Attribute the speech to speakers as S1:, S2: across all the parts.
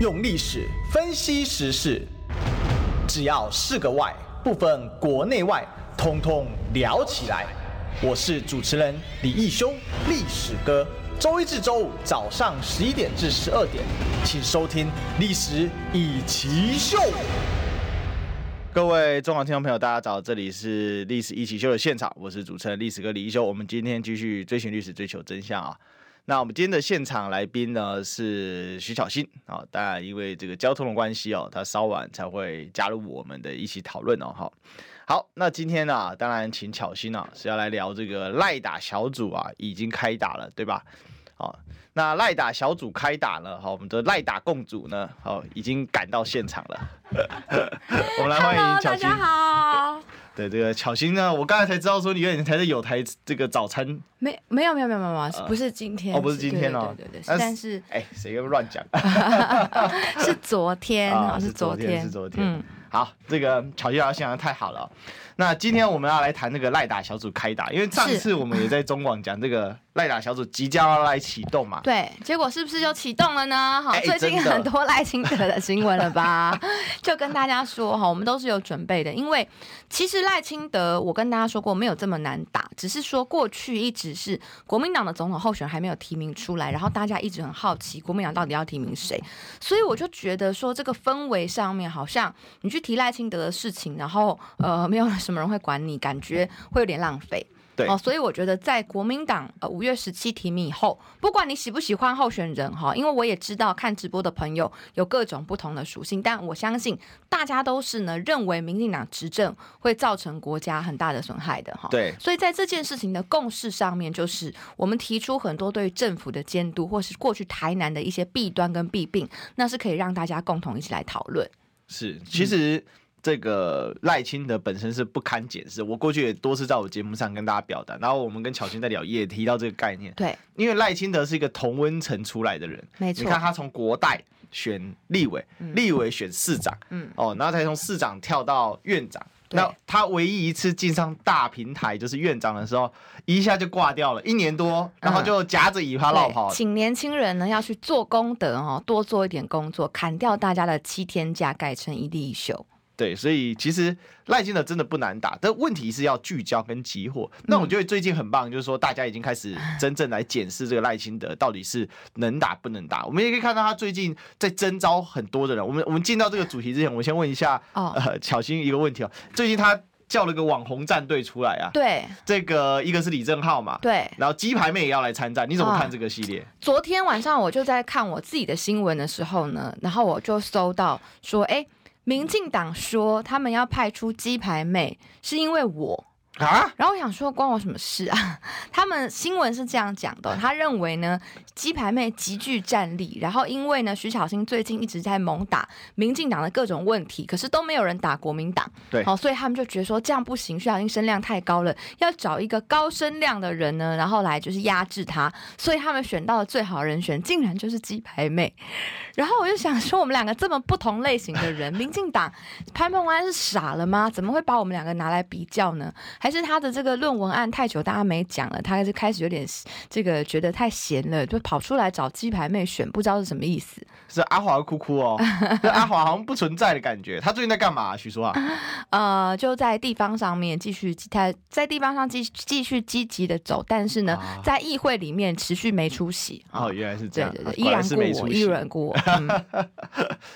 S1: 用历史分析时事，只要是个“外”，不分国内外，通通聊起来。我是主持人李易修，历史哥。周一至周五早上十一点至十二点，请收听《历史易起秀》。各位中广听众朋友，大家早，这里是《历史一起秀》的现场，我是主持人历史哥李易修。我们今天继续追寻历史，追求真相啊。那我们今天的现场来宾呢是徐巧芯啊，当然因为这个交通的关系哦，他稍晚才会加入我们的一起讨论哦。好，好，那今天呢、啊，当然请巧芯啊是要来聊这个赖打小组啊已经开打了，对吧？好，那赖打小组开打了，好，我们的赖打共组呢，好，已经赶到现场了。我们来欢迎巧芯。
S2: 大家好。
S1: 对这个巧心呢，我刚才才知道说你原来才是有台这个早餐，
S2: 没没有没有没有没有，呃、不是今天
S1: 哦，不是今天哦，
S2: 对对对，但是
S1: 哎，谁又乱讲？
S2: 是昨天啊，
S1: 是昨天，
S2: 是
S1: 昨天。嗯，好，这个巧心老师讲的太好了。那今天我们要来谈那个赖打小组开打，因为上次我们也在中广讲这个赖打小组即将要来启动嘛。
S2: 对，结果是不是就启动了呢？好，最近很多赖清德的新闻了吧？就跟大家说哈，我们都是有准备的，因为其实赖清德，我跟大家说过没有这么难打，只是说过去一直是国民党的总统候选人还没有提名出来，然后大家一直很好奇国民党到底要提名谁，所以我就觉得说这个氛围上面好像你去提赖清德的事情，然后呃没有什什么人会管你？感觉会有点浪费，
S1: 对
S2: 哦，所以我觉得在国民党呃五月十七提名以后，不管你喜不喜欢候选人哈，因为我也知道看直播的朋友有各种不同的属性，但我相信大家都是呢认为民进党执政会造成国家很大的损害的哈。
S1: 对，
S2: 所以在这件事情的共识上面，就是我们提出很多对政府的监督，或是过去台南的一些弊端跟弊病，那是可以让大家共同一起来讨论。
S1: 是，其实。嗯这个赖清德本身是不堪检视，我过去也多次在我节目上跟大家表达，然后我们跟巧芯在聊也提到这个概念。
S2: 对，
S1: 因为赖清德是一个同温层出来的人，
S2: 没错。
S1: 你看他从国代选立委，嗯、立委选市长，嗯，哦，然后才从市长跳到院长。那他唯一一次进上大平台就是院长的时候，一下就挂掉了，一年多，然后就夹着尾巴落跑。
S2: 请年轻人呢要去做功德哦，多做一点工作，砍掉大家的七天假，改成一地一休。
S1: 对，所以其实赖清德真的不难打，但问题是要聚焦跟集火。那我觉得最近很棒，就是说大家已经开始真正来检视这个赖清德到底是能打不能打。我们也可以看到他最近在征招很多的人。我们我们进到这个主题之前，我先问一下呃巧心一个问题哦。最近他叫了个网红战队出来啊，
S2: 对，
S1: 这个一个是李正浩嘛，
S2: 对，
S1: 然后鸡排妹也要来参战，你怎么看这个系列？
S2: 昨天晚上我就在看我自己的新闻的时候呢，然后我就搜到说，哎。民进党说他们要派出鸡排妹，是因为我。啊！然后我想说，关我什么事啊？他们新闻是这样讲的，他认为呢，鸡排妹极具战力，然后因为呢，徐巧芯最近一直在猛打民进党的各种问题，可是都没有人打国民党，
S1: 对，
S2: 好，所以他们就觉得说这样不行，徐巧芯声量太高了，要找一个高声量的人呢，然后来就是压制他，所以他们选到的最好人选，竟然就是鸡排妹。然后我就想说，我们两个这么不同类型的人，民进党潘孟安是傻了吗？怎么会把我们两个拿来比较呢？还还是他的这个论文案太久，大家没讲了，他就开始有点这个觉得太闲了，就跑出来找鸡排妹选，不知道是什么意思。
S1: 是阿华哭哭哦，阿华好像不存在的感觉。他最近在干嘛？徐叔啊，
S2: 呃，就在地方上面继续他在地方上继继续积极的走，但是呢，啊、在议会里面持续没出息。
S1: 哦，原来是这样，
S2: 对对对，依然故我，依然故我。嗯、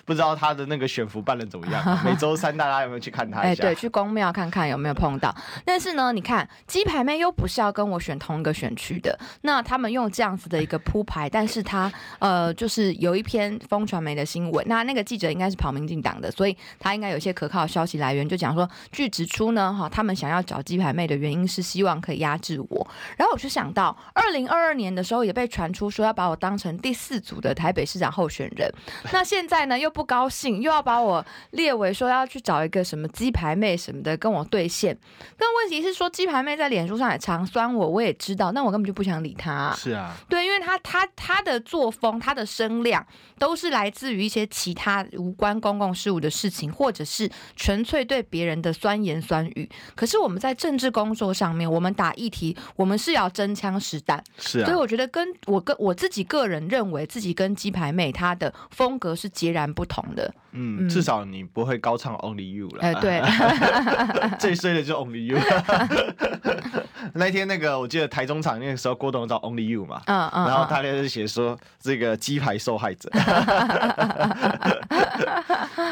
S1: 不知道他的那个选服办的怎么样？每周三大家有没有去看他一下？
S2: 哎，对，去公庙看看有没有碰到。但是。呢，你看鸡排妹又不是要跟我选同一个选区的，那他们用这样子的一个铺排，但是他呃，就是有一篇风传媒的新闻，那那个记者应该是跑民进党的，所以他应该有一些可靠的消息来源，就讲说，据指出呢，哈，他们想要找鸡排妹的原因是希望可以压制我，然后我就想到，二零二二年的时候也被传出说要把我当成第四组的台北市长候选人，那现在呢又不高兴，又要把我列为说要去找一个什么鸡排妹什么的跟我对线，那为问题是说，鸡排妹在脸书上也常酸我，我也知道，但我根本就不想理她啊。
S1: 是啊，
S2: 对，因为她她她的作风，她的声量都是来自于一些其他无关公共事务的事情，或者是纯粹对别人的酸言酸语。可是我们在政治工作上面，我们打议题，我们是要真枪实弹。
S1: 是啊，
S2: 所以我觉得跟我跟我自己个人认为自己跟鸡排妹她的风格是截然不同的。
S1: 嗯，至少你不会高唱 Only You 了。哎、
S2: 呃，对，
S1: 最衰的就 Only You。那天那个，我记得台中场那个时候，郭董找 Only You 嘛，嗯嗯，然后他就是写说这个鸡排受害者。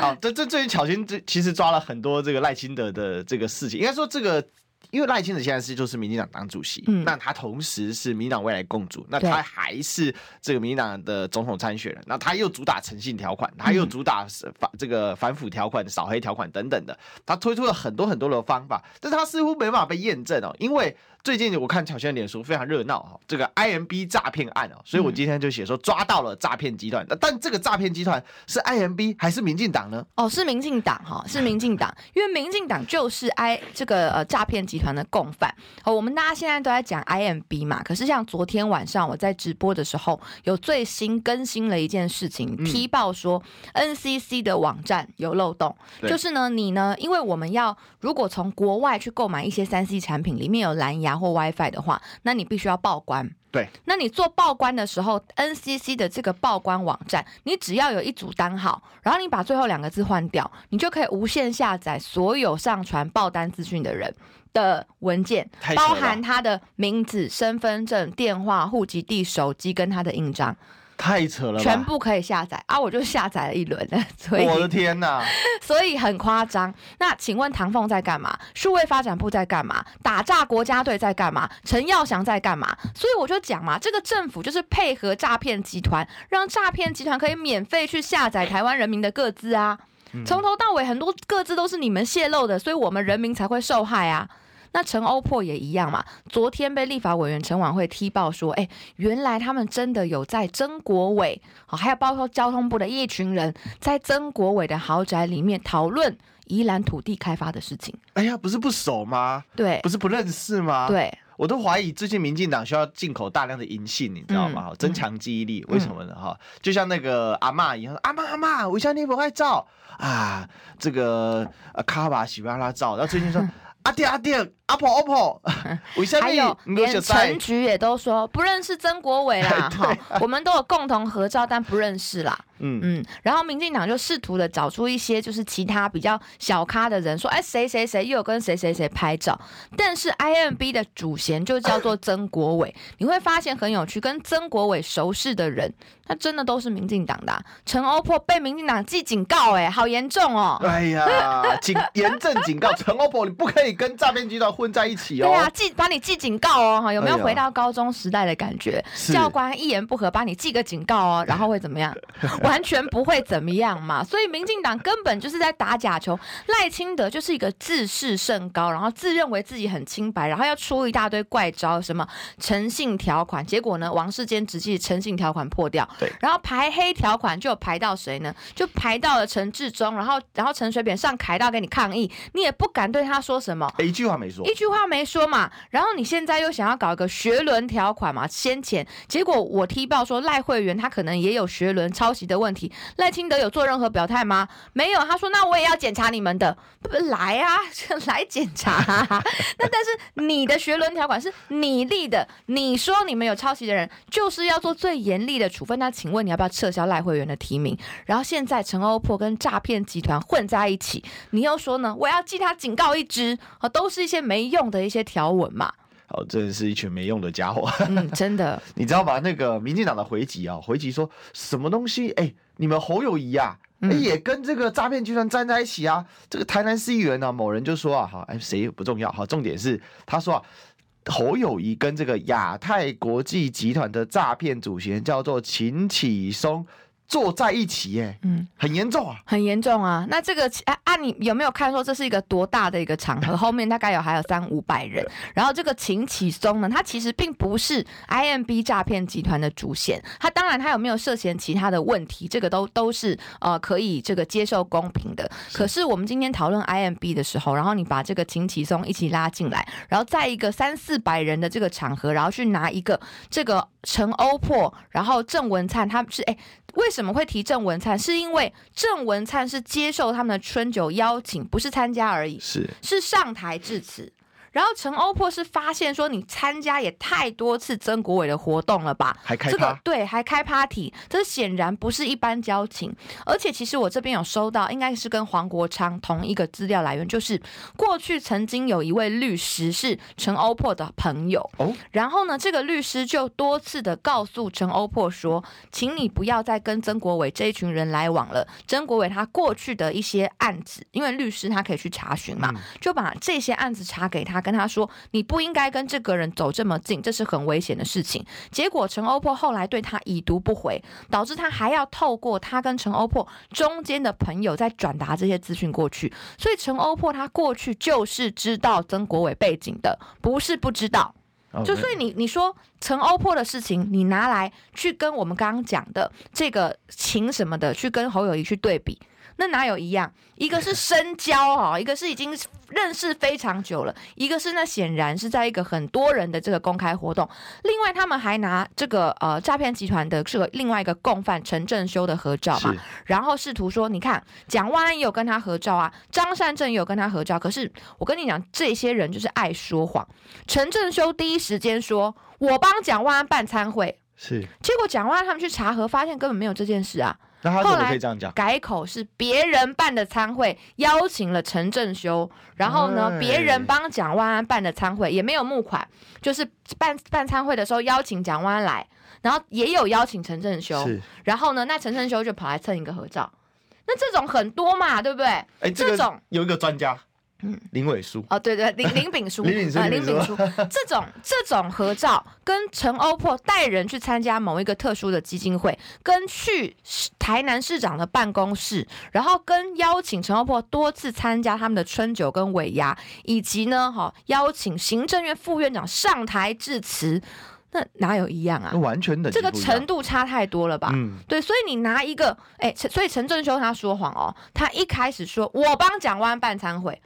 S1: 好，这这最近巧心这其实抓了很多这个赖清德的这个事情，应该说这个。因为赖清德现在是就是民进党党主席，嗯，那他同时是民进党未来共主，那他还是这个民进党的总统参选人，那他又主打诚信条款，他又主打反这个反腐条款、扫黑条款等等的，他推出了很多很多的方法，但是他似乎没办法被验证哦，因为。最近我看巧芯的脸书非常热闹哈，这个 IMB 诈骗案哦，所以我今天就写说抓到了诈骗集团，但这个诈骗集团是 IMB 还是民进党呢？
S2: 哦，是民进党哈，是民进党，因为民进党就是 I 这个呃诈骗集团的共犯。哦，我们大家现在都在讲 IMB 嘛，可是像昨天晚上我在直播的时候，有最新更新了一件事情，踢爆说 NCC 的网站有漏洞，就是呢，你呢，因为我们要如果从国外去购买一些三 C 产品，里面有蓝牙。或 WiFi 的话，那你必须要报关。
S1: 对，
S2: 那你做报关的时候，NCC 的这个报关网站，你只要有一组单号，然后你把最后两个字换掉，你就可以无限下载所有上传报单资讯的人的文件，包含他的名字、身份证、电话、户籍地、手机跟他的印章。
S1: 太扯了，
S2: 全部可以下载啊！我就下载了一轮，所以
S1: 我的天哪，
S2: 所以很夸张。那请问唐凤在干嘛？数位发展部在干嘛？打诈国家队在干嘛？陈耀祥在干嘛？所以我就讲嘛，这个政府就是配合诈骗集团，让诈骗集团可以免费去下载台湾人民的各自啊！从头到尾很多各自都是你们泄露的，所以我们人民才会受害啊！那陈欧珀也一样嘛，昨天被立法委员陈婉慧踢爆说，哎，原来他们真的有在曾国伟，好，还有包括交通部的一群人，在曾国伟的豪宅里面讨论宜兰土地开发的事情。
S1: 哎呀，不是不熟吗？
S2: 对，
S1: 不是不认识吗？
S2: 对，
S1: 我都怀疑最近民进党需要进口大量的银杏，你知道吗？嗯、增强记忆力，为什么呢？哈、嗯，就像那个阿妈一样，阿妈阿妈，我向你不爱照啊，这个卡巴喜欢他照，然后最近说。阿爹阿爹，阿婆阿婆，
S2: 还有连陈菊也都说不认识曾国伟啦，哈，我们都有共同合照，但不认识啦。嗯。嗯，然后民进党就试图的找出一些就是其他比较小咖的人，说哎谁谁谁又有跟谁谁谁拍照，但是 IMB 的主嫌就叫做曾国伟，你会发现很有趣，跟曾国伟熟识的人，他真的都是民进党的、啊。陈欧珀被民进党记警告、欸，哎，好严重哦！
S1: 哎呀，警严正警告陈欧珀，你不可以跟诈骗集团混在一起哦。
S2: 对啊，记把你记警告哦，哈，有没有回到高中时代的感觉？哎、教官一言不合把你记个警告哦，然后会怎么样？完全不会怎么样嘛，所以民进党根本就是在打假球。赖清德就是一个自视甚高，然后自认为自己很清白，然后要出一大堆怪招，什么诚信条款，结果呢，王世坚直接诚信条款破掉，对，然后排黑条款就排到谁呢？就排到了陈志忠，然后然后陈水扁上凯道给你抗议，你也不敢对他说什么，
S1: 一句话没说，
S2: 一句话没说嘛。然后你现在又想要搞一个学伦条款嘛？先前结果我踢爆说赖慧媛他可能也有学伦抄袭的问题。赖清德有做任何表态吗？没有。他说：“那我也要检查你们的，来啊，来检查啊。那但是你的学伦条款是你立的，你说你们有抄袭的人，就是要做最严厉的处分。那请问你要不要撤销赖慧媛的提名？然后现在陈欧珀跟诈骗集团混在一起，你又说呢？我要记他警告一支啊，都是一些没用的一些条文嘛。
S1: 哦，真的是一群没用的家伙。
S2: 嗯，真的。
S1: 你知道吧？那个民进党的回击啊，回击说什么东西？哎。你们侯友谊啊，也跟这个诈骗集团站在一起啊。这个台南市议员呢，某人就说啊，哈，哎，谁不重要，哈，重点是他说啊，侯友谊跟这个亚太国际集团的诈骗主席叫做秦启松。坐在一起，耶，嗯，很严重啊，
S2: 很严重啊。那这个啊啊，你有没有看说这是一个多大的一个场合？后面大概有还有三五百人。然后这个秦启松呢，他其实并不是 IMB 诈骗集团的主线。他当然他有没有涉嫌其他的问题，这个都都是呃可以这个接受公平的。可是我们今天讨论 IMB 的时候，然后你把这个秦启松一起拉进来，然后在一个三四百人的这个场合，然后去拿一个这个陈欧破，然后郑文灿，他是哎。为什么会提郑文灿？是因为郑文灿是接受他们的春酒邀请，不是参加而已，
S1: 是
S2: 是上台致辞。然后陈欧珀是发现说，你参加也太多次曾国伟的活动了吧？
S1: 还开
S2: 这个对，还开 party，这显然不是一般交情。而且其实我这边有收到，应该是跟黄国昌同一个资料来源，就是过去曾经有一位律师是陈欧珀的朋友哦。然后呢，这个律师就多次的告诉陈欧珀说，请你不要再跟曾国伟这一群人来往了。曾国伟他过去的一些案子，因为律师他可以去查询嘛，就把这些案子查给他。跟他说，你不应该跟这个人走这么近，这是很危险的事情。结果陈欧珀后来对他已读不回，导致他还要透过他跟陈欧珀中间的朋友再转达这些资讯过去。所以陈欧珀他过去就是知道曾国伟背景的，不是不知道。就所以你你说陈欧珀的事情，你拿来去跟我们刚刚讲的这个情什么的去跟侯友谊去对比。那哪有一样？一个是深交哈，一个是已经认识非常久了，一个是那显然是在一个很多人的这个公开活动。另外，他们还拿这个呃诈骗集团的这个另外一个共犯陈正修的合照嘛，然后试图说，你看蒋万安也有跟他合照啊，张善政也有跟他合照。可是我跟你讲，这些人就是爱说谎。陈正修第一时间说我帮蒋万安办餐会，
S1: 是，
S2: 结果蒋万安他们去查核，发现根本没有这件事啊。
S1: 那他怎么可以这样讲？
S2: 改口是别人办的餐会，邀请了陈正修，然后呢，别人帮蒋万安办的餐会也没有募款，就是办办餐会的时候邀请蒋万安来，然后也有邀请陈正修，然后呢，那陈正修就跑来蹭一个合照，那这种很多嘛，对不对？哎、
S1: 欸，这种有一个专家。
S2: 嗯，
S1: 林伟书
S2: 哦，对对，林林炳书，
S1: 林炳书，
S2: 林炳书，这种这种合照，跟陈欧珀带人去参加某一个特殊的基金会，跟去台南市长的办公室，然后跟邀请陈欧珀多次参加他们的春酒跟尾牙，以及呢，哈，邀请行政院副院长上台致辞，那哪有一样啊？
S1: 完全的，
S2: 这个程度差太多了吧？
S1: 嗯，
S2: 对，所以你拿一个，哎，所以陈正修他说谎哦，他一开始说我帮蒋万办餐会。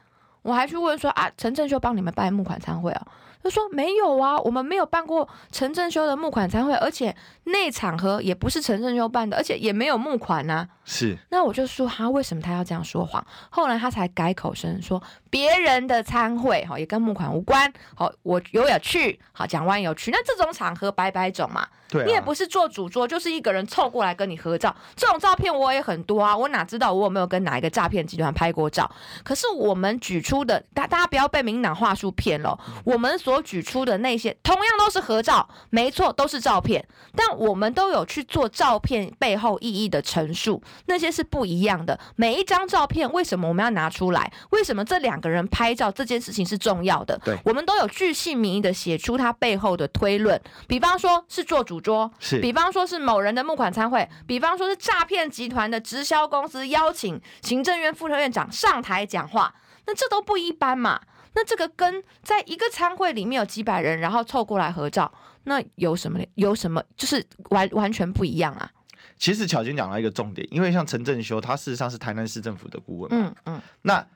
S2: 我还去问说啊，陈正修帮你们办募款餐会啊？他说没有啊，我们没有办过陈正修的募款餐会，而且那场合也不是陈正修办的，而且也没有募款呐、啊。
S1: 是，
S2: 那我就说他为什么他要这样说谎？后来他才改口声说别人的餐会哈也跟募款无关。好，我有有去，好讲完有去，那这种场合百百种嘛。
S1: 对、啊，
S2: 你也不是做主桌，就是一个人凑过来跟你合照，这种照片我也很多啊。我哪知道我有没有跟哪一个诈骗集团拍过照？可是我们举出的，大大家不要被民进党话术骗了。我们所举出的那些，同样都是合照，没错，都是照片，但我们都有去做照片背后意义的陈述，那些是不一样的。每一张照片为什么我们要拿出来？为什么这两个人拍照这件事情是重要的？
S1: 对，
S2: 我们都有巨细靡遗的写出他背后的推论，比方说是做主。主桌
S1: 是，
S2: 比方说是某人的募款参会，比方说是诈骗集团的直销公司邀请行政院副院长上台讲话，那这都不一般嘛。那这个跟在一个餐会里面有几百人，然后凑过来合照，那有什么？有什么？就是完完全不一样啊。
S1: 其实巧芯讲到一个重点，因为像陈正修，他事实上是台南市政府的顾问嘛。
S2: 嗯嗯。
S1: 那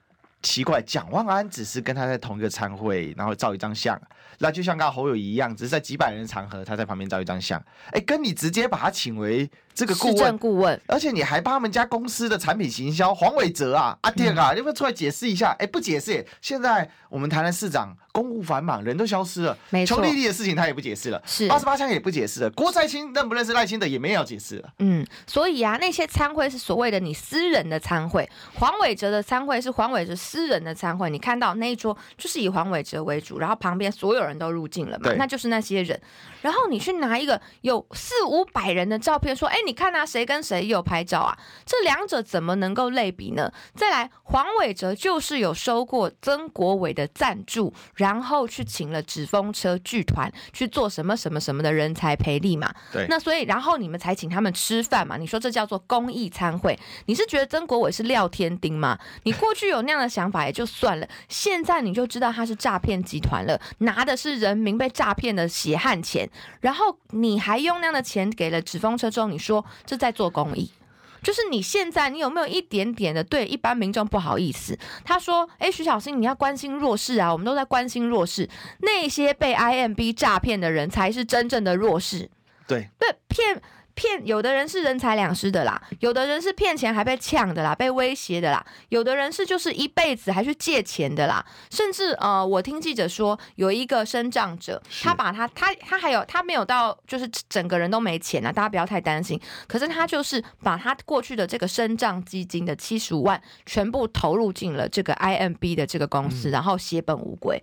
S1: 奇怪，蒋万安只是跟他在同一个参会，然后照一张相。那就像跟侯友宜一样，只是在几百人的场合，他在旁边照一张相。哎，跟你直接把他请为这个顾问，
S2: 顾问，
S1: 而且你还帮他们家公司的产品行销，黄伟哲啊，阿爹啊，要不要出来解释一下？哎，不解释，现在我们台南市长。公务繁忙，人都消失了。
S2: 没错，
S1: 邱丽丽的事情他也不解释了。
S2: 是
S1: 八十八枪也不解释了。郭在清认不认识赖清德也没有解释了。
S2: 嗯，所以啊，那些参会是所谓的你私人的参会，黄伟哲的参会是黄伟哲私人的参会。你看到那一桌就是以黄伟哲为主，然后旁边所有人都入境了嘛，那就是那些人。然后你去拿一个有四五百人的照片，说，哎，你看啊，谁跟谁有拍照啊？这两者怎么能够类比呢？再来，黄伟哲就是有收过曾国伟的赞助，然后去请了纸风车剧团去做什么什么什么的人才培力嘛。
S1: 对。
S2: 那所以，然后你们才请他们吃饭嘛？你说这叫做公益餐会？你是觉得曾国伟是廖天丁吗？你过去有那样的想法也就算了，现在你就知道他是诈骗集团了，拿的是人民被诈骗的血汗钱，然后你还用那样的钱给了纸风车之后，你说这在做公益？就是你现在你有没有一点点的对一般民众不好意思？他说：“哎，徐小新，你要关心弱势啊，我们都在关心弱势，那些被 IMB 诈骗的人才是真正的弱势。”
S1: 对，
S2: 对，骗。骗有的人是人财两失的啦，有的人是骗钱还被呛的啦，被威胁的啦，有的人是就是一辈子还去借钱的啦，甚至呃，我听记者说有一个身障者，他把他他他还有他没有到就是整个人都没钱啊，大家不要太担心，可是他就是把他过去的这个身障基金的七十五万全部投入进了这个 IMB 的这个公司，嗯、然后血本无归。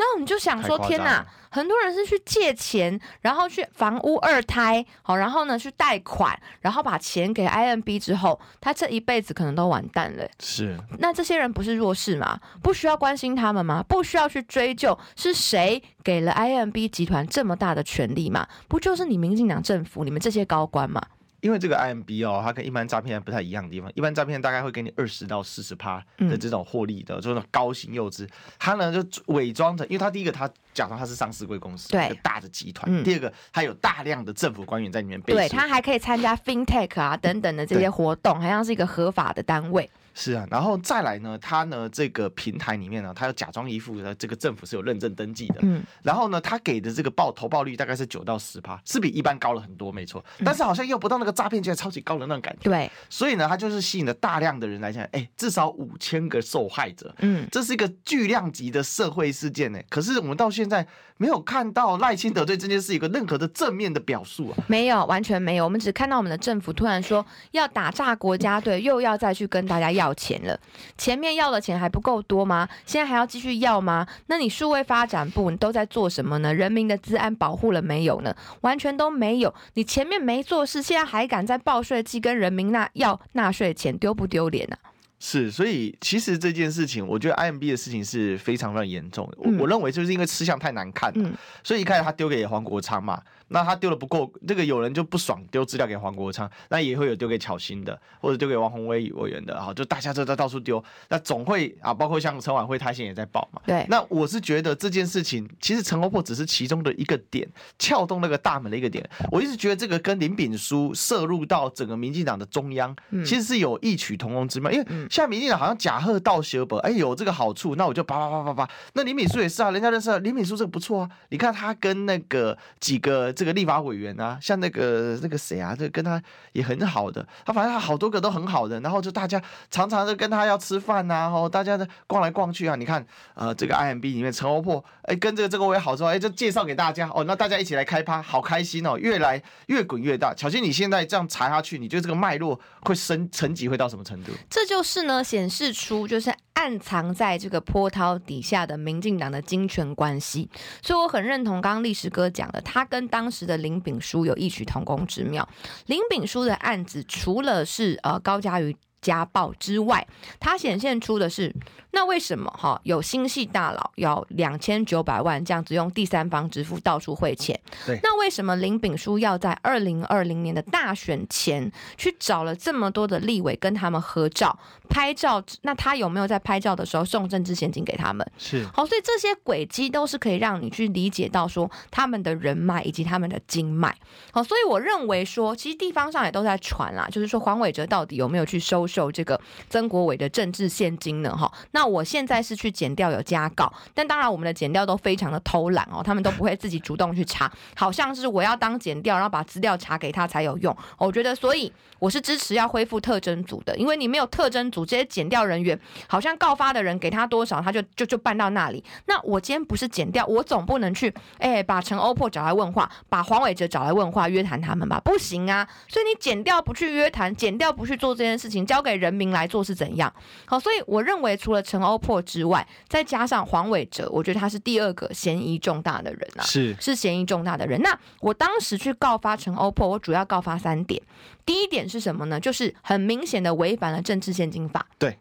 S2: 然后你就想说，天哪！很多人是去借钱，然后去房屋二胎，好，然后呢去贷款，然后把钱给 IMB 之后，他这一辈子可能都完蛋了。
S1: 是，
S2: 那这些人不是弱势吗？不需要关心他们吗？不需要去追究是谁给了 IMB 集团这么大的权利吗？不就是你民进党政府，你们这些高官吗？
S1: 因为这个 IMB 哦，它跟一般诈骗不太一样的地方，一般诈骗大概会给你二十到四十趴的这种获利的，嗯、就是高薪幼资。他呢就伪装成，因为他第一个他假装他是上市贵公司，对，大的集团；嗯、第二个他有大量的政府官员在里面背书，
S2: 对，他还可以参加 FinTech 啊等等的这些活动，好像是一个合法的单位。
S1: 是啊，然后再来呢，他呢这个平台里面呢，他要假装一副的这个政府是有认证登记的，嗯，然后呢，他给的这个报投报率大概是九到十趴，是比一般高了很多，没错，但是好像又不到那个诈骗界超级高的那种感觉，
S2: 对，
S1: 所以呢，他就是吸引了大量的人来讲，哎，至少五千个受害者，嗯，这是一个巨量级的社会事件呢，可是我们到现在没有看到赖清德对这件事一个任何的正面的表述啊，
S2: 没有，完全没有，我们只看到我们的政府突然说要打炸国家队，又要再去跟大家要钱了。前面要的钱还不够多吗？现在还要继续要吗？那你数位发展部你都在做什么呢？人民的治安保护了没有呢？完全都没有。你前面没做事，现在还敢在报税季跟人民纳要纳税钱，丢不丢脸啊？
S1: 是，所以其实这件事情，我觉得 IMB 的事情是非常非常严重的。我、嗯、我认为就是因为吃相太难看，嗯、所以一开始他丢给黄国昌嘛。那他丢的不够，这个有人就不爽，丢资料给黄国昌，那也会有丢给巧芯的，或者丢给王宏威委员的，好，就大家都在到处丢，那总会啊，包括像陈婉慧，他现在也在报嘛。
S2: 对。
S1: 那我是觉得这件事情，其实陈欧珀只是其中的一个点，撬动那个大门的一个点。我一直觉得这个跟林炳书涉入到整个民进党的中央，其实是有异曲同工之妙。因为现在民进党好像假贺道学本，哎，有这个好处，那我就叭叭叭叭叭。那林炳书也是啊，人家认识林炳书这个不错啊，你看他跟那个几个。这个立法委员啊，像那个那个谁啊，这跟他也很好的，他反正他好多个都很好的，然后就大家常常的跟他要吃饭呐、啊，然后大家的逛来逛去啊，你看呃这个 IMB 里面陈欧珀，哎跟这个这个我也好说，哎就介绍给大家哦，那大家一起来开趴，好开心哦，越来越滚越大。巧芯你现在这样查下去，你觉得这个脉络会升层级会到什么程度？
S2: 这就是呢显示出就是。暗藏在这个波涛底下的民进党的金权关系，所以我很认同刚刚历史哥讲的，他跟当时的林炳书有异曲同工之妙。林炳书的案子除了是呃高嘉瑜家暴之外，它显现出的是，那为什么哈有新系大佬要两千九百万这样子用第三方支付到处汇钱？
S1: 对，
S2: 那为什么林炳书要在二零二零年的大选前去找了这么多的立委跟他们合照拍照？那他有没有在拍照的时候送政治现金给他们？
S1: 是
S2: 好，所以这些轨迹都是可以让你去理解到说他们的人脉以及他们的经脉。好，所以我认为说，其实地方上也都在传啦，就是说黄伟哲到底有没有去收？受这个曾国伟的政治现金呢？哈，那那我现在是去剪掉有加告，但当然我们的剪掉都非常的偷懒哦，他们都不会自己主动去查，好像是我要当剪掉，然后把资料查给他才有用。我觉得，所以我是支持要恢复特征组的，因为你没有特征组，这些剪掉人员好像告发的人给他多少，他就就就办到那里。那我今天不是剪掉，我总不能去哎把陈欧珀找来问话，把黄伟哲找来问话约谈他们吧？不行啊！所以你剪掉不去约谈，剪掉不去做这件事情，交给人民来做是怎样？好，所以我认为除了陈欧珀之外，再加上黄伟哲，我觉得他是第二个嫌疑重大的人啊，
S1: 是
S2: 是嫌疑重大的人。那我当时去告发陈欧珀，我主要告发三点。第一点是什么呢？就是很明显的违反了政治献金法。
S1: 对。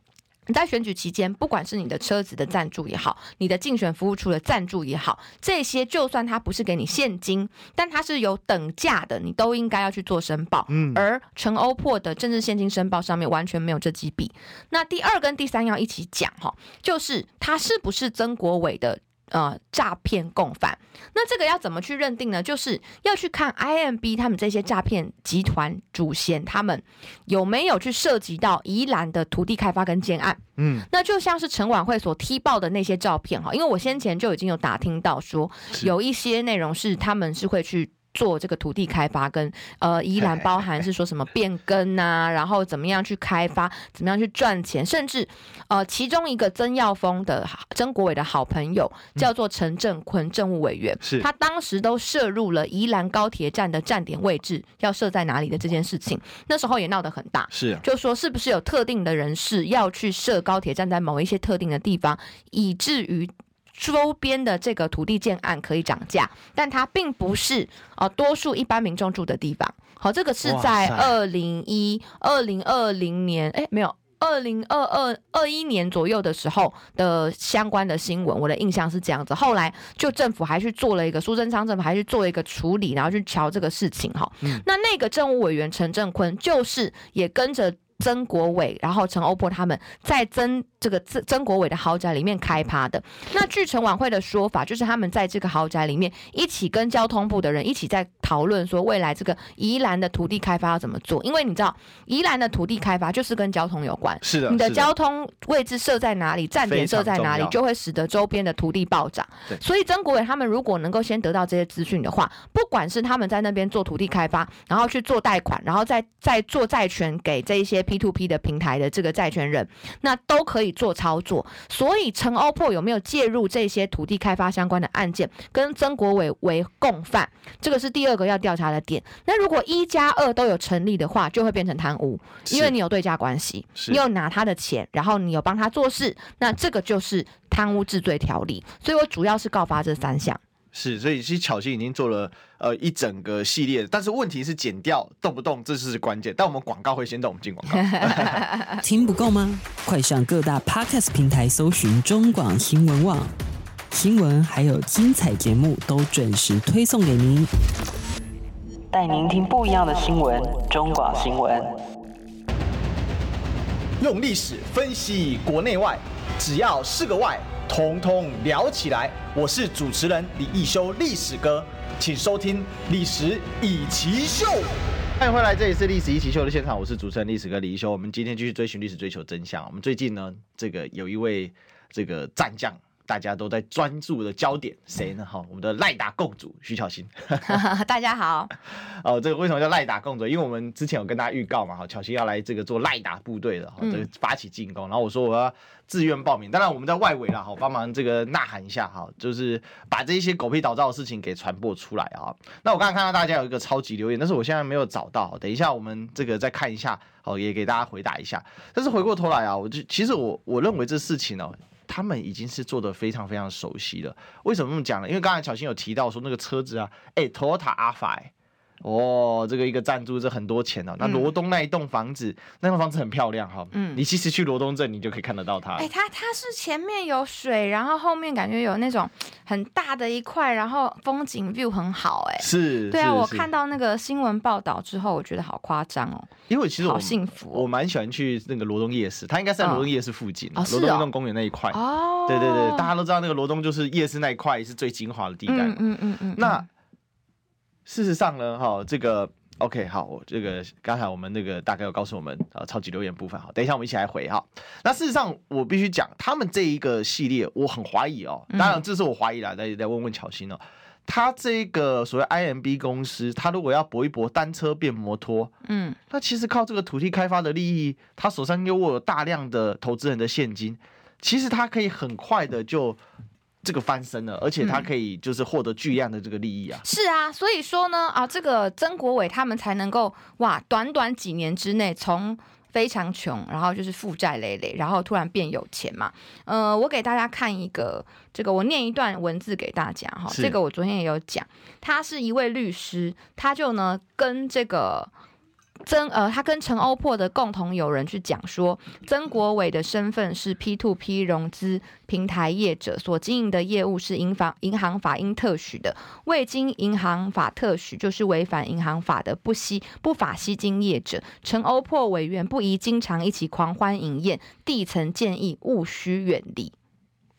S2: 你在选举期间，不管是你的车子的赞助也好，你的竞选服务处的赞助也好，这些就算他不是给你现金，但它是有等价的，你都应该要去做申报。嗯，而陈欧珀的政治现金申报上面完全没有这几笔。那第二跟第三要一起讲哈，就是他是不是曾国伟的？呃，诈骗共犯，那这个要怎么去认定呢？就是要去看 IMB 他们这些诈骗集团主嫌，他们有没有去涉及到宜兰的土地开发跟建案。嗯，那就像是城管会所踢爆的那些照片哈，因为我先前就已经有打听到说，有一些内容是他们是会去。做这个土地开发跟呃，宜兰 包含是说什么变更啊，然后怎么样去开发，怎么样去赚钱，甚至呃，其中一个曾耀峰的曾国伟的好朋友叫做陈正坤政务委员，是。他当时都涉入了宜兰高铁站的站点位置要设在哪里的这件事情，那时候也闹得很大，是就说是不是有特定的人士要去设高铁站在某一些特定的地方，以至于。周边的这个土地建案可以涨价，但它并不是啊、呃，多数一般民众住的地方。好，这个是在二零一二零二零年，哎，没有二零二二二一年左右的时候的相关的新闻，我的印象是这样子。后来就政府还去做了一个苏贞昌政府还去做了一个处理，然后去瞧这个事情哈。嗯、那那个政务委员陈正坤就是也跟着。曾国伟，然后陈欧珀他们在曾这个曾曾国伟的豪宅里面开趴的。那据陈晚会的说法，就是他们在这个豪宅里面一起跟交通部的人一起在讨论说，未来这个宜兰的土地开发要怎么做。因为你知道，宜兰的土地开发就是跟交通有关，是的，你的交通位置设在哪里，站点设在哪里，就会使得周边的土地暴涨。所以曾国伟他们如果能够先得到这些资讯的话，不管是他们在那边做土地开发，然后去做贷款，然后再再做债权给这一些。P to P 的平台的这个债权人，那都可以做操作。所以陈欧珀有没有介入这些土地开发相关的案件，跟曾国伟为共犯，这个是第二个要调查的点。那如果一加二都有成立的话，就会变成贪污，因为你有对价关系，你有拿他的钱，然后你有帮他做事，那这个就是贪污治罪条例。所以我主要是告发这三项。
S1: 是，所以其实巧心已经做了呃一整个系列，但是问题是剪掉动不动，这是关键。但我们广告会先动，我们进广告。
S3: 听不够吗？快上各大 Podcast 平台搜寻中广新闻网，新闻还有精彩节目都准时推送给您，带您听不一样的新闻。中广新闻，
S4: 用历史分析国内外，只要是个“外”。通通聊起来！我是主持人李一修，历史哥，请收听《历史以奇秀》。
S1: 欢迎回来，这里是《历史一奇秀》的现场，我是主持人历史哥李一修。我们今天继续追寻历史，追求真相。我们最近呢，这个有一位这个战将。大家都在专注的焦点，谁呢？哈，我们的赖打共主徐巧芯。
S2: 大家好。
S1: 哦，这个为什么叫赖打共主？因为我们之前有跟大家预告嘛，哈，巧芯要来这个做赖打部队的，哈，这个发起进攻。然后我说我要自愿报名，当然我们在外围啦，哈，帮忙这个呐喊一下，哈，就是把这一些狗屁倒灶的事情给传播出来啊。那我刚刚看到大家有一个超级留言，但是我现在没有找到，等一下我们这个再看一下，好，也给大家回答一下。但是回过头来啊，我就其实我我认为这事情呢。他们已经是做的非常非常熟悉了。为什么这么讲呢？因为刚才小新有提到说那个车子啊，哎，Toyota Alpha 哦，这个一个赞助这很多钱哦。那罗东那一栋房子，嗯、那栋房子很漂亮哈。嗯，你其实去罗东镇，你就可以看得到它。哎、
S2: 欸，它它是前面有水，然后后面感觉有那种很大的一块，然后风景 view 很好。哎，
S1: 是，
S2: 对啊，我看到那个新闻报道之后，我觉得好夸张哦。
S1: 因为其实我
S2: 好幸福、哦，
S1: 我蛮喜欢去那个罗东夜市，它应该是在罗东夜市附近，罗、哦、东运动公园那一块。
S2: 哦，
S1: 对对对，大家都知道那个罗东就是夜市那一块是最精华的地带。嗯嗯嗯，嗯，嗯。那事实上呢，哈，这个。OK，好，我这个刚才我们那个大概有告诉我们啊，超级留言部分，好，等一下我们一起来回哈。那事实上，我必须讲，他们这一个系列，我很怀疑哦。当然，这是我怀疑啦，再再问问巧心哦。他这个所谓 IMB 公司，他如果要搏一搏单车变摩托，嗯，那其实靠这个土地开发的利益，他手上又握有大量的投资人的现金，其实他可以很快的就。这个翻身了，而且他可以就是获得巨量的这个利益啊！
S2: 嗯、是啊，所以说呢啊，这个曾国伟他们才能够哇，短短几年之内从非常穷，然后就是负债累累，然后突然变有钱嘛。呃，我给大家看一个，这个我念一段文字给大家哈。这个我昨天也有讲，他是一位律师，他就呢跟这个。曾呃，他跟陈欧珀的共同友人去讲说，曾国伟的身份是 P to P 融资平台业者，所经营的业务是银行银行法应特许的，未经银行法特许就是违反银行法的不吸不法吸金业者。陈欧珀委员不宜经常一起狂欢饮宴，地层建议务须远离。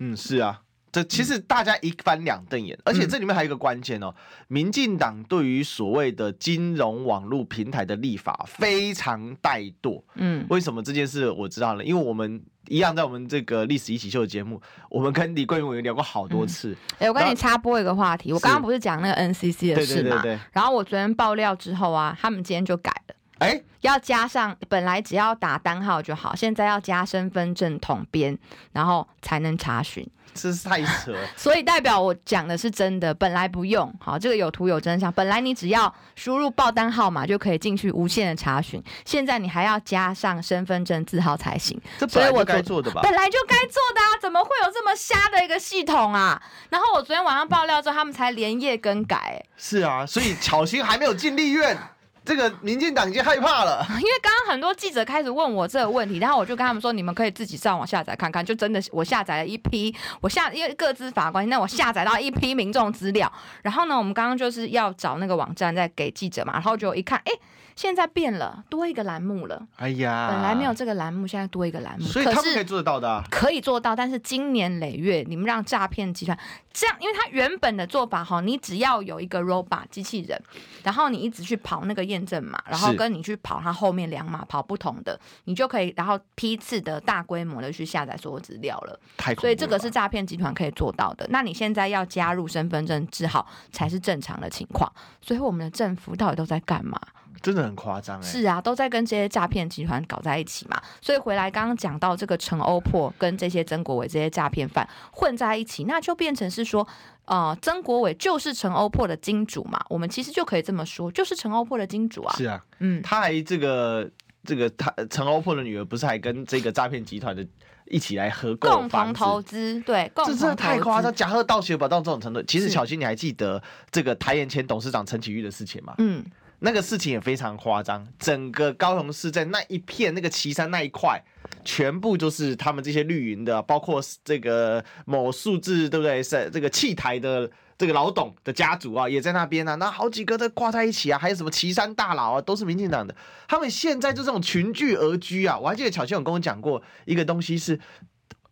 S1: 嗯，是啊。这其实大家一翻两瞪眼，而且这里面还有一个关键哦，民进党对于所谓的金融网络平台的立法非常怠惰。嗯，为什么这件事我知道了？因为我们一样在我们这个历史一起秀的节目，我们跟李桂委员聊过好多次。
S2: 哎，我跟你插播一个话题，我刚刚不是讲那个 NCC 的事嘛？然后我昨天爆料之后啊，他们今天就改了。哎，要加上本来只要打单号就好，现在要加身份证统编，然后才能查询。
S1: 这是太扯，
S2: 所以代表我讲的是真的。本来不用，好，这个有图有真相。本来你只要输入报单号码就可以进去无限的查询，现在你还要加上身份证字号才行。
S1: 这本来就该做的吧？
S2: 本来就该做的啊，怎么会有这么瞎的一个系统啊？然后我昨天晚上爆料之后，他们才连夜更改。
S1: 是啊，所以巧心还没有进立院。这个民进党已经害怕了，
S2: 因为刚刚很多记者开始问我这个问题，然后我就跟他们说，你们可以自己上网下载看看，就真的我下载了一批，我下因为各自法官，那我下载到一批民众资料，然后呢，我们刚刚就是要找那个网站再给记者嘛，然后就一看，哎。现在变了，多一个栏目了。哎呀，本来没有这个栏目，现在多一个栏目。
S1: 所以他们可以做得到的啊。
S2: 可以做到，但是经年累月，你们让诈骗集团这样，因为他原本的做法哈，你只要有一个 robot 机器人，然后你一直去跑那个验证码，然后跟你去跑它后面两码跑不同的，你就可以，然后批次的大规模的去下载所有资料了。
S1: 太了。
S2: 所以这个是诈骗集团可以做到的。那你现在要加入身份证字号才是正常的情况。所以我们的政府到底都在干嘛？
S1: 真的很夸张哎！
S2: 是啊，都在跟这些诈骗集团搞在一起嘛。所以回来刚刚讲到这个陈欧珀跟这些曾国伟这些诈骗犯混在一起，那就变成是说，呃，曾国伟就是陈欧珀的金主嘛。我们其实就可以这么说，就是陈欧珀的金主啊。
S1: 是啊，嗯，他还这个这个他陈欧珀的女儿不是还跟这个诈骗集团的一起来合购
S2: 共同投资？对，共同
S1: 这真的太夸张，假贺盗写吧到这种程度。其实小新，你还记得这个台盐前董事长陈启玉的事情吗？嗯。那个事情也非常夸张，整个高雄市在那一片那个旗山那一块，全部就是他们这些绿营的，包括这个某数字对不对？是这个气台的这个老董的家族啊，也在那边啊。那好几个都挂在一起啊，还有什么旗山大佬啊，都是民进党的。他们现在就这种群聚而居啊。我还记得巧芯有跟我讲过一个东西是。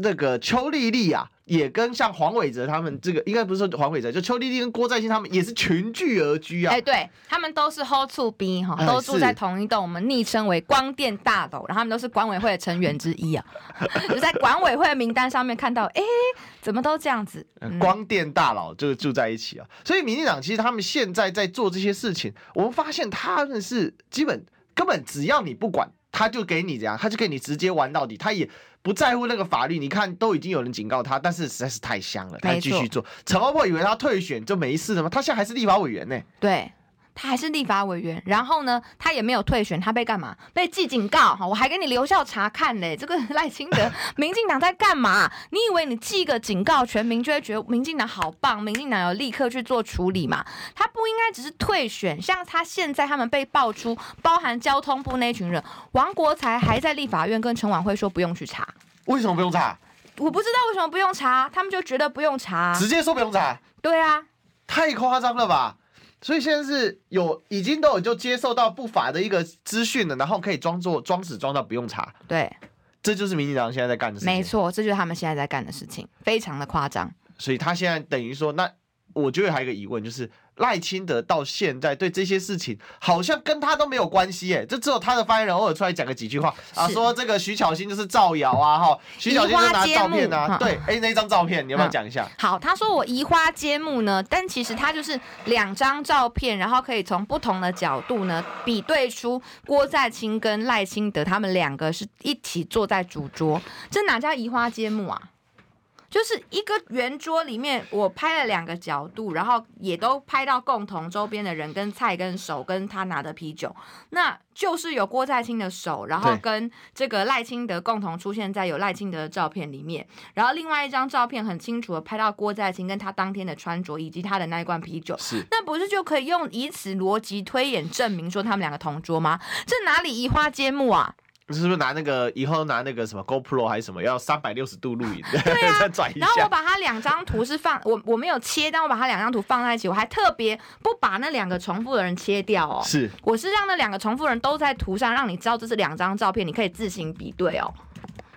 S1: 那个邱丽丽啊，也跟像黄伟哲他们这个，应该不是说黄伟哲，就邱丽丽跟郭在兴他们也是群聚而居啊。哎、
S2: 欸，对他们都是 hold to B 哈，都住在同一栋，我们昵称为光电大楼，然后他们都是管委会的成员之一啊。就在管委会的名单上面看到，哎、欸，怎么都这样子？
S1: 嗯、光电大佬就住在一起啊。所以民进党其实他们现在在做这些事情，我们发现他们是基本根本只要你不管，他就给你这样，他就给你直接玩到底，他也。不在乎那个法律，你看都已经有人警告他，但是实在是太香了，他继续做。陈茂波以为他退选就没事了吗？他现在还是立法委员呢。
S2: 对。他还是立法委员，然后呢，他也没有退选，他被干嘛？被记警告哈，我还给你留校查看嘞。这个 赖清德，民进党在干嘛？你以为你记个警告，全民就会觉得民进党好棒？民进党有立刻去做处理嘛？他不应该只是退选，像他现在他们被爆出，包含交通部那群人，王国才还在立法院跟陈琬惠说不用去查，
S1: 为什么不用查？
S2: 我不知道为什么不用查，他们就觉得不用查，
S1: 直接说不用查。
S2: 对啊，
S1: 太夸张了吧？所以现在是有已经都有就接受到不法的一个资讯了，然后可以装作装死装到不用查。
S2: 对，
S1: 这就是民进党现在在干的事情。
S2: 没错，这就是他们现在在干的事情，非常的夸张。
S1: 所以他现在等于说，那我觉得还有一个疑问就是。赖清德到现在对这些事情好像跟他都没有关系，哎，就只有他的发言人偶尔出来讲个几句话啊，说这个徐巧芯就是造谣啊，哈，徐巧芯就拿照片啊，对，哎、欸，那张照片你要不要讲一下？
S2: 好，他说我移花接木呢，但其实他就是两张照片，然后可以从不同的角度呢比对出郭在清跟赖清德他们两个是一起坐在主桌，这哪叫移花接木啊？就是一个圆桌里面，我拍了两个角度，然后也都拍到共同周边的人跟菜跟手跟他拿的啤酒，那就是有郭在清的手，然后跟这个赖清德共同出现在有赖清德的照片里面，然后另外一张照片很清楚的拍到郭在清跟他当天的穿着以及他的那一罐啤酒，
S1: 是，
S2: 那不是就可以用以此逻辑推演证明说他们两个同桌吗？这哪里移花接木啊？
S1: 是不是拿那个以后拿那个什么 GoPro 还是什么要三百六十度录影？
S2: 对啊，
S1: 再转一下。
S2: 然后我把它两张图是放我我没有切，但我把它两张图放在一起，我还特别不把那两个重复的人切掉哦。
S1: 是，
S2: 我是让那两个重复的人都在图上，让你知道这是两张照片，你可以自行比对哦。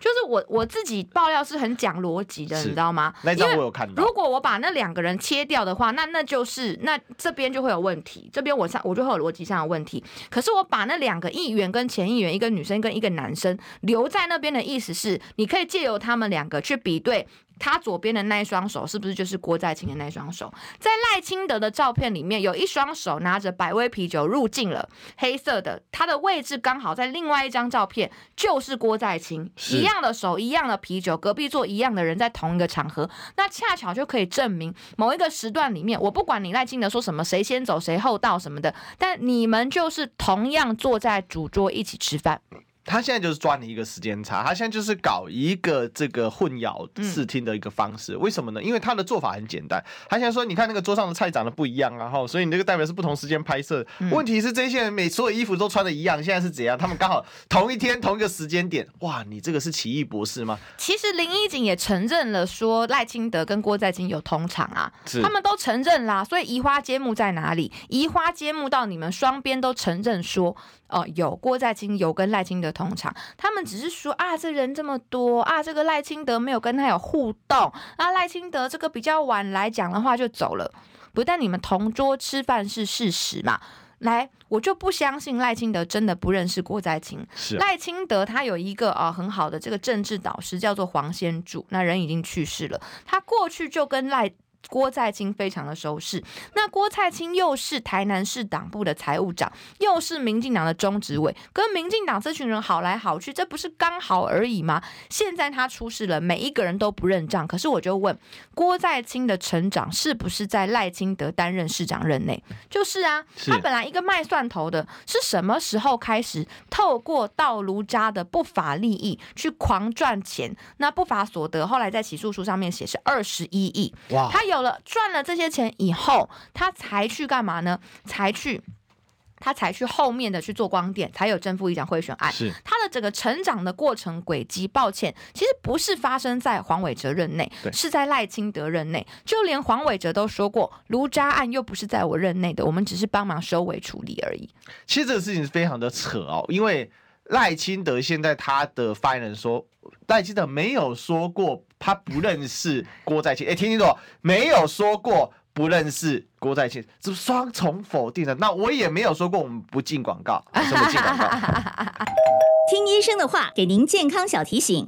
S2: 就是我我自己爆料是很讲逻辑的，你知道吗？
S1: 那张我有看到。
S2: 如果我把那两个人切掉的话，那那就是那这边就会有问题，这边我上我就会有逻辑上的问题。可是我把那两个议员跟前议员，一个女生跟一个男生留在那边的意思是，你可以借由他们两个去比对。他左边的那一双手是不是就是郭在清的那双手？在赖清德的照片里面，有一双手拿着百威啤酒入镜了，黑色的，他的位置刚好在另外一张照片，就是郭在清，一样的手，一样的啤酒，隔壁坐一样的人，在同一个场合，那恰巧就可以证明某一个时段里面，我不管你赖清德说什么，谁先走谁后到什么的，但你们就是同样坐在主桌一起吃饭。
S1: 他现在就是抓你一个时间差，他现在就是搞一个这个混淆视听的一个方式。嗯、为什么呢？因为他的做法很简单，他现在说，你看那个桌上的菜长得不一样，然后所以你这个代表是不同时间拍摄。嗯、问题是这些人每所有衣服都穿的一样，现在是怎样？他们刚好同一天同一个时间点，哇，你这个是奇异博士吗？
S2: 其实林一景也承认了，说赖清德跟郭在清有同场啊，他们都承认啦。所以移花接木在哪里？移花接木到你们双边都承认说。哦，有郭在清有跟赖清德同场，他们只是说啊，这人这么多啊，这个赖清德没有跟他有互动啊，赖清德这个比较晚来讲的话就走了，不但你们同桌吃饭是事实嘛，来，我就不相信赖清德真的不认识郭在清。是赖、啊、清德他有一个啊很好的这个政治导师叫做黄先柱，那人已经去世了，他过去就跟赖。郭在清非常的熟识，那郭在清又是台南市党部的财务长，又是民进党的中执委，跟民进党这群人好来好去，这不是刚好而已吗？现在他出事了，每一个人都不认账。可是我就问，郭在清的成长是不是在赖清德担任市长任内？就是啊，他本来一个卖蒜头的，是什么时候开始透过道卢渣的不法利益去狂赚钱？那不法所得后来在起诉书上面写是二十一亿，哇，他。有了赚了这些钱以后，他才去干嘛呢？才去，他才去后面的去做光电，才有正副议长贿选案。是他的整个成长的过程轨迹。抱歉，其实不是发生在黄伟哲任内，对是在赖清德任内。就连黄伟哲都说过，卢渣案又不是在我任内的，我们只是帮忙收尾处理而已。
S1: 其实这个事情是非常的扯哦，因为赖清德现在他的发言人说，赖清德没有说过。他不认识郭在清，哎，听清楚，没有说过不认识郭在清，这是双重否定的。那我也没有说过我们不进广告，什么进广告？
S5: 听医生的话，给您健康小提醒。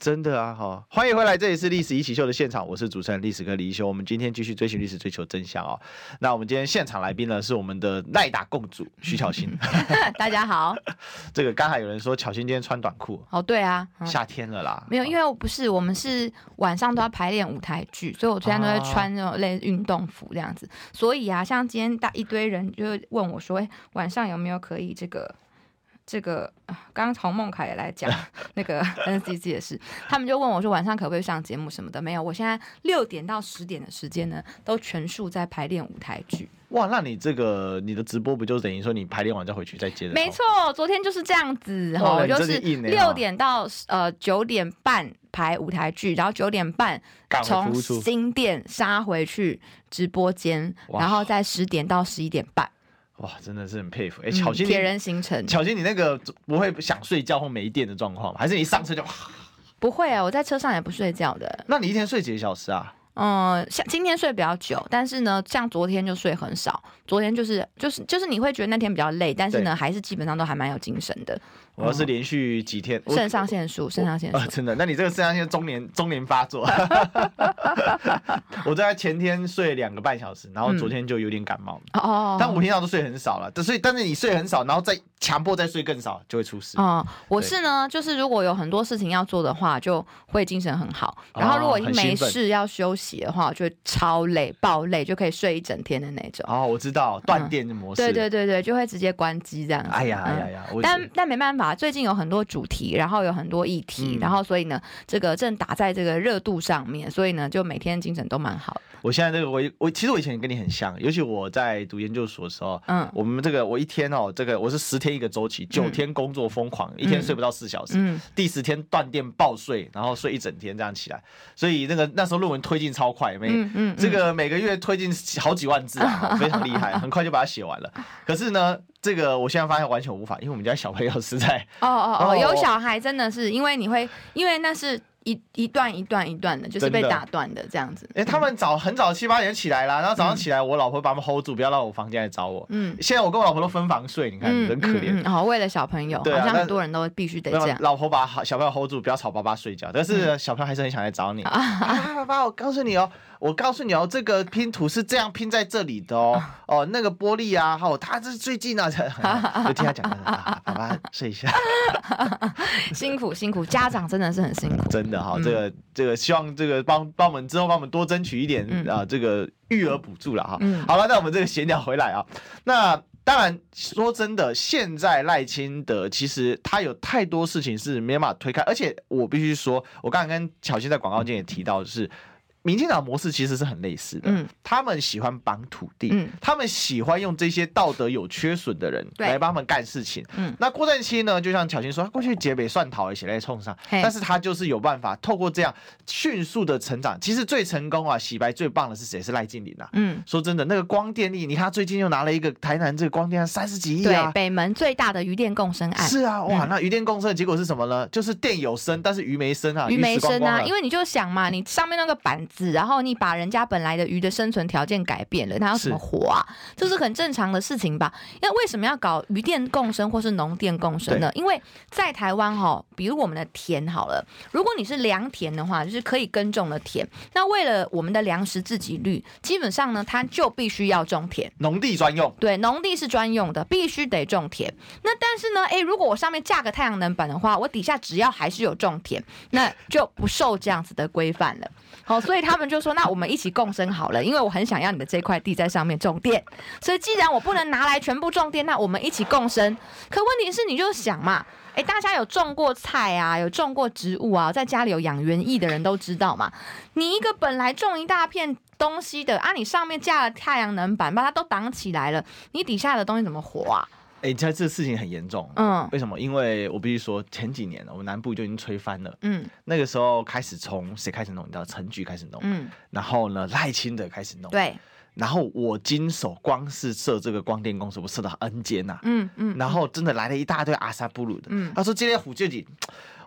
S1: 真的啊，哈！欢迎回来，这里是历史一起秀的现场，我是主持人历史哥李一修。我们今天继续追寻历史，追求真相哦。那我们今天现场来宾呢，是我们的赖打共主徐巧芯。
S2: 大家好。
S1: 这个刚才有人说巧芯今天穿短裤。
S2: 哦，对啊，
S1: 夏天了啦。
S2: 没有，因为我不是，我们是晚上都要排练舞台剧，所以我昨天都在穿那种类运动服这样子。啊、所以啊，像今天大一堆人就问我说，哎，晚上有没有可以这个？这个刚刚从孟凯也来讲 那个 NCC 的事，他们就问我说晚上可不可以上节目什么的，没有，我现在六点到十点的时间呢，都全数在排练舞台剧。
S1: 哇，那你这个你的直播不就等于说你排练完再回去再接着？
S2: 没错，昨天就是这样子哈，我就是六点到呃九点半排舞台剧，然后九点半从新店杀回去直播间，然后在十点到十一点半。
S1: 哇，真的是很佩服哎，巧心，
S2: 铁人行程。
S1: 巧心，你那个不会想睡觉或没电的状况吗？还是你一上车就？
S2: 不会啊，我在车上也不睡觉的。
S1: 那你一天睡几个小时啊？
S2: 嗯，像今天睡比较久，但是呢，像昨天就睡很少。昨天就是就是就是你会觉得那天比较累，但是呢，还是基本上都还蛮有精神的。
S1: 我要是连续几天，
S2: 肾上腺素，肾上腺素，
S1: 真的？那你这个肾上腺中年中年发作。我在前天睡两个半小时，然后昨天就有点感冒。哦，但我平常都睡很少了，所以但是你睡很少，然后再强迫再睡更少，就会出事。
S2: 哦，我是呢，就是如果有很多事情要做的话，就会精神很好。然后如果没事要休息的话，就会超累爆累，就可以睡一整天的那种。
S1: 哦，我知道断电的模式。
S2: 对对对对，就会直接关机这样子。
S1: 哎呀哎呀呀！
S2: 但但没办法。最近有很多主题，然后有很多议题，嗯、然后所以呢，这个正打在这个热度上面，所以呢，就每天精神都蛮好。
S1: 我现在这个我我其实我以前跟你很像，尤其我在读研究所的时候，嗯，我们这个我一天哦，这个我是十天一个周期，九天工作疯狂，嗯、一天睡不到四小时，嗯，第十天断电爆睡，然后睡一整天这样起来，所以那个那时候论文推进超快，每嗯，嗯这个每个月推进好几万字啊，非常厉害，很快就把它写完了。可是呢，这个我现在发现完全无法，因为我们家小朋友实在
S2: 哦哦哦，有小孩真的是因为你会，因为那是。一一段一段一段的，就是被打断的这样子。
S1: 哎，他们早很早七八点起来啦，然后早上起来，我老婆把他们 hold 住，不要到我房间来找我。嗯，现在我跟我老婆都分房睡，你看很可怜。
S2: 哦，为了小朋友，好像很多人都必须得这样。
S1: 老婆把小朋友 hold 住，不要吵爸爸睡觉。但是小朋友还是很想来找你。啊爸爸，我告诉你哦，我告诉你哦，这个拼图是这样拼在这里的哦。哦，那个玻璃啊，哦，他这是最近啊，就听他讲。爸爸睡一下。
S2: 辛苦辛苦，家长真的是很辛苦。
S1: 真的哈，这个。这个希望这个帮帮我们之后帮我们多争取一点、嗯、啊，这个育儿补助了哈。嗯、好了，那我们这个闲聊回来啊，那当然说真的，现在赖清德其实他有太多事情是没办法推开，而且我必须说，我刚刚跟巧芯在广告间也提到的是。民进党模式其实是很类似的，嗯，他们喜欢绑土地，嗯，他们喜欢用这些道德有缺损的人来帮他们干事情，嗯，那郭正清呢，就像巧芯说，他过去结北算逃一起来冲上，但是他就是有办法透过这样迅速的成长。其实最成功啊，洗白最棒的是谁？是赖静林啊，嗯，说真的，那个光电力，你看他最近又拿了一个台南这个光电三十几亿啊，
S2: 对，北门最大的渔电共生案，
S1: 是啊，哇，那渔电共生的结果是什么呢？就是电有生，但是鱼没生啊，
S2: 鱼没生啊，因为你就想嘛，你上面那个板子，然后你把人家本来的鱼的生存条件改变了，它要怎么活啊？这是很正常的事情吧？那为什么要搞鱼电共生或是农电共生呢？因为在台湾哈，比如我们的田好了，如果你是良田的话，就是可以耕种的田，那为了我们的粮食自给率，基本上呢，它就必须要种田，
S1: 农地专用。
S2: 对，农地是专用的，必须得种田。那但是呢，诶，如果我上面架个太阳能板的话，我底下只要还是有种田，那就不受这样子的规范了。好，所以他们就说，那我们一起共生好了，因为我很想要你的这块地在上面种电，所以既然我不能拿来全部种电，那我们一起共生。可问题是，你就想嘛，诶，大家有种过菜啊，有种过植物啊，在家里有养园艺的人都知道嘛，你一个本来种一大片东西的啊，你上面架了太阳能板，把它都挡起来了，你底下的东西怎么活啊？
S1: 哎，你知道这个事情很严重。嗯，为什么？因为我必须说，前几年我们南部就已经吹翻了。嗯，那个时候开始从谁开始弄？你知道，陈菊开始弄。嗯，然后呢，赖清德开始弄。
S2: 对。
S1: 然后我经手光是设这个光电公司，我设到 N 间呐。嗯嗯。然后真的来了一大堆阿萨布鲁的。嗯。他说：“今天虎舅姐，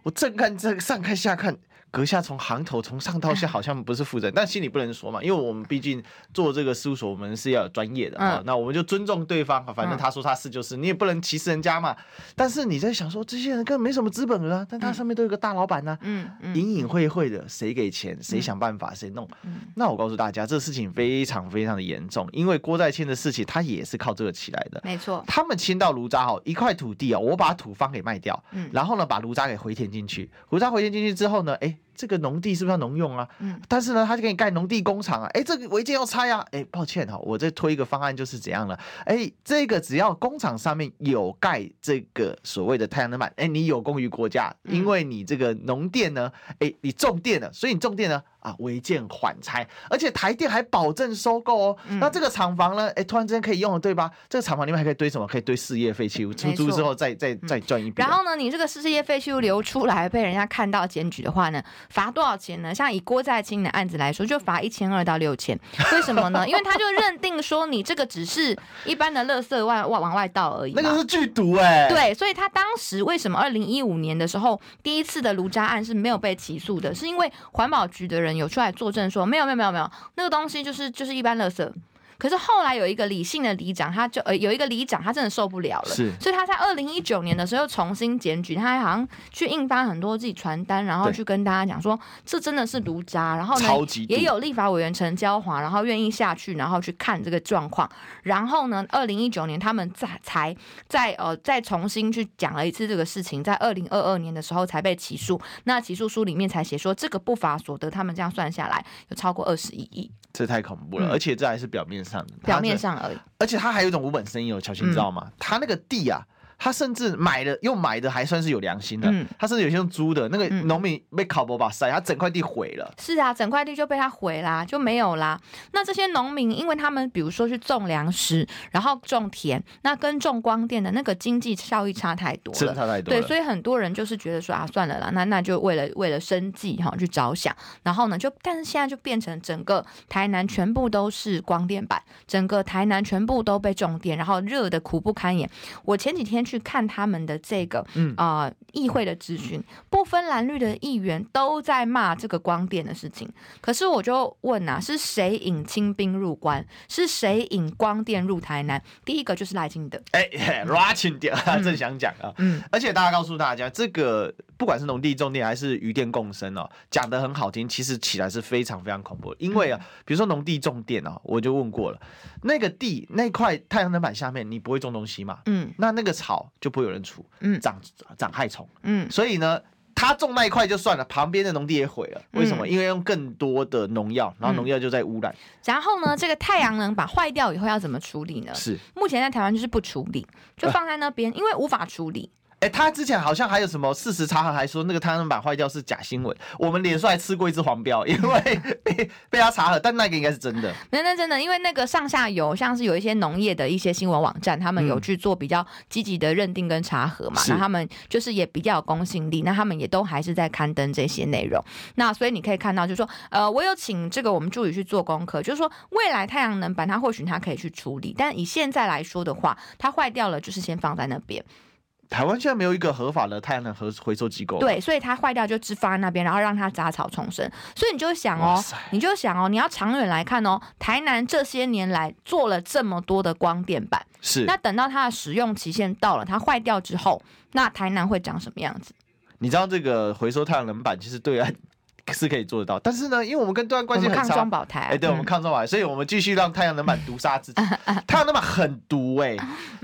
S1: 我正看这上看下看。”阁下从行头从上到下好像不是负责，但心里不能说嘛，因为我们毕竟做这个事务所，我们是要有专业的啊。那我们就尊重对方，反正他说他是就是，你也不能歧视人家嘛。但是你在想说，这些人根本没什么资本啊，但他上面都有个大老板呢，嗯，隐隐晦晦的，谁给钱，谁想办法，谁弄。那我告诉大家，这事情非常非常的严重，因为郭在清的事情，他也是靠这个起来的。
S2: 没错，
S1: 他们清到炉渣哈，一块土地啊，我把土方给卖掉，然后呢，把炉渣给回填进去，炉渣回填进去之后呢，哎。这个农地是不是要农用啊？
S2: 嗯，
S1: 但是呢，他就给你盖农地工厂啊，哎，这个违建要拆啊，哎，抱歉哈，我这推一个方案就是怎样了，哎，这个只要工厂上面有盖这个所谓的太阳能板，哎，你有功于国家，因为你这个农电呢，哎，你种电了，所以你种电呢。啊，违建缓拆，而且台电还保证收购哦。嗯、那这个厂房呢？哎、欸，突然之间可以用了，对吧？这个厂房里面还可以堆什么？可以堆事业废弃物，出租之后再再再赚一笔。
S2: 然后呢，你这个事业废弃物流出来被人家看到检举的话呢，罚多少钱呢？像以郭在清的案子来说，就罚一千二到六千。为什么呢？因为他就认定说你这个只是一般的垃圾外往往外倒而已。
S1: 那个是剧毒哎。
S2: 对，所以他当时为什么二零一五年的时候第一次的卢渣案是没有被起诉的？是因为环保局的人。有出来作证说没有没有没有没有，那个东西就是就是一般垃圾。可是后来有一个理性的里长，他就呃有一个里长，他真的受不了了，是，所以他在二零一九年的时候重新检举，他还好像去印发很多自己传单，然后去跟大家讲说这真的是毒渣，然后呢也有立法委员陈椒华，然后愿意下去，然后去看这个状况，然后呢二零一九年他们再才再呃再重新去讲了一次这个事情，在二零二二年的时候才被起诉，那起诉书里面才写说这个不法所得，他们这样算下来有超过二十一亿。
S1: 这太恐怖了，嗯、而且这还是表面上的，
S2: 表面上而已。
S1: 而且他还有一种无本生意哦，乔欣，你知道吗？嗯、他那个地啊。他甚至买的又买的还算是有良心的，嗯、他甚至有些用租的，那个农民被烤博把塞，他整块地毁了。
S2: 是啊，整块地就被他毁啦，就没有啦。那这些农民，因为他们比如说去种粮食，然后种田，那跟种光电的那个经济效益差太多了，
S1: 真的差太多了。
S2: 对，所以很多人就是觉得说啊，算了啦，那那就为了为了生计哈去着想，然后呢就，但是现在就变成整个台南全部都是光电板，整个台南全部都被种电，然后热的苦不堪言。我前几天去。去看他们的这个啊、呃、议会的咨询，不分蓝绿的议员都在骂这个光电的事情。可是我就问啊，是谁引清兵入关？是谁引光电入台南？第一个就是赖清德。哎，
S1: 拉清点啊，正想讲啊。嗯，而且大家告诉大家，这个不管是农地种电还是渔电共生哦，讲的很好听，其实起来是非常非常恐怖的。因为啊，比如说农地种电啊，我就问过了，那个地那块太阳能板下面，你不会种东西嘛？嗯，那那个草。就不会有人除，嗯，长长害虫，嗯，所以呢，他种那一块就算了，旁边的农地也毁了。为什么？嗯、因为用更多的农药，然后农药就在污染。
S2: 然后呢，这个太阳能板坏掉以后要怎么处理呢？
S1: 是
S2: 目前在台湾就是不处理，就放在那边，呃、因为无法处理。
S1: 哎，他之前好像还有什么事实查核，还说那个太阳能板坏掉是假新闻。我们脸书还吃过一只黄标，因为被被他查核，但那个应该是真的。
S2: 那那真的，因为那个上下游像是有一些农业的一些新闻网站，他们有去做比较积极的认定跟查核嘛，那、嗯、他们就是也比较有公信力，那他们也都还是在刊登这些内容。那所以你可以看到，就是说，呃，我有请这个我们助理去做功课，就是说未来太阳能板它或许它可以去处理，但以现在来说的话，它坏掉了就是先放在那边。
S1: 台湾现在没有一个合法的太阳能回回收机构，
S2: 对，所以它坏掉就只放在那边，然后让它杂草丛生。所以你就想哦，你就想哦，你要长远来看哦，台南这些年来做了这么多的光电板，
S1: 是
S2: 那等到它的使用期限到了，它坏掉之后，那台南会长什么样子？
S1: 你知道这个回收太阳能板其实对岸。是可以做得到，但是呢，因为我们跟对岸关系很差，哎，对，我们抗双保台，所以我们继续让太阳能板毒杀自己。太阳能板很毒哎，